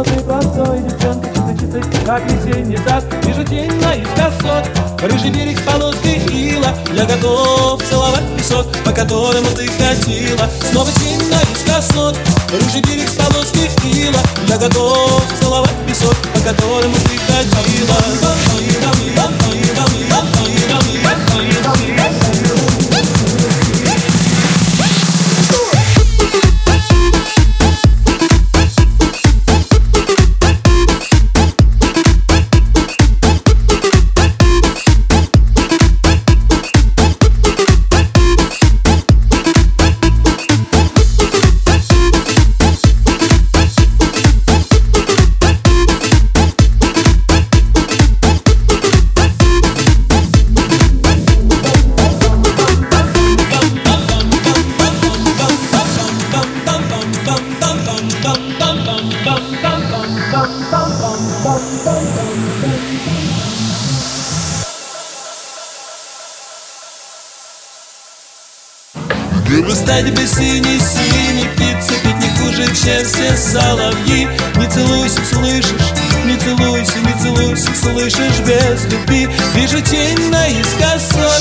но ты простой Девчонка чистой-чистой, как весенний сад Вижу тень моих косот Рыжий берег с полоской ила. Я готов целовать песок, по которому ты ходила. Снова тень моих косот Рыжий берег с полоской ила. Я готов целовать песок, по которому ты ходила. В стадии синий-синий птицы Петь не хуже, чем все соловьи. Не целуйся, слышишь, не целуйся, не целуйся Слышишь, без любви. Вижу тень наискосок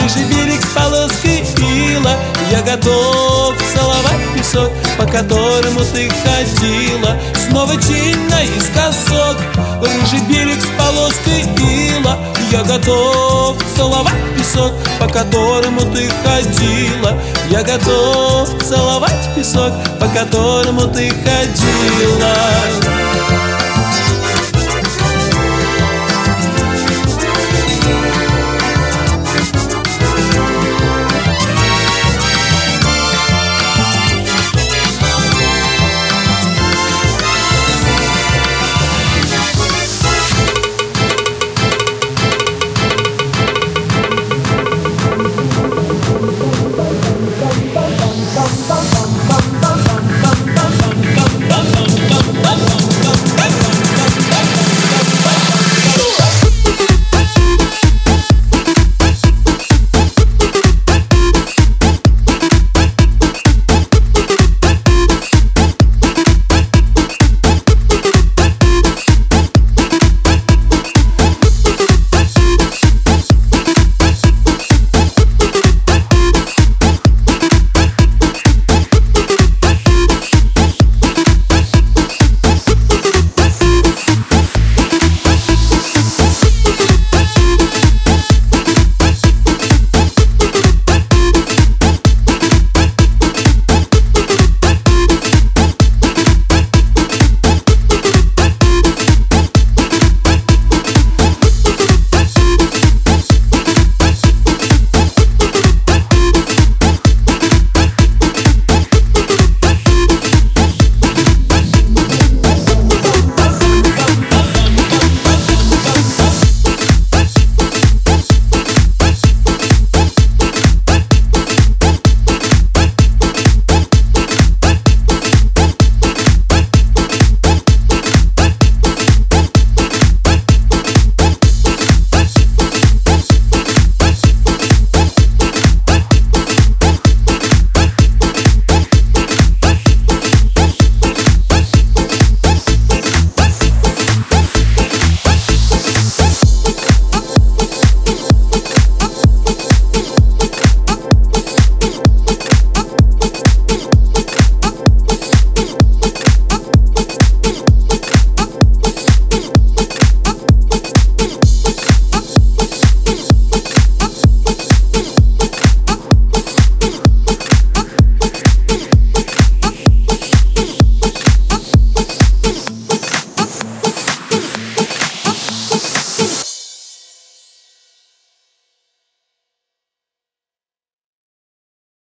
Рыжий берег с полоской ила. Я готов целовать песок По которому ты ходила. Снова тень наискосок Рыжий берег с полоской ила я готов целовать песок, по которому ты ходила. Я готов целовать песок, по которому ты ходила.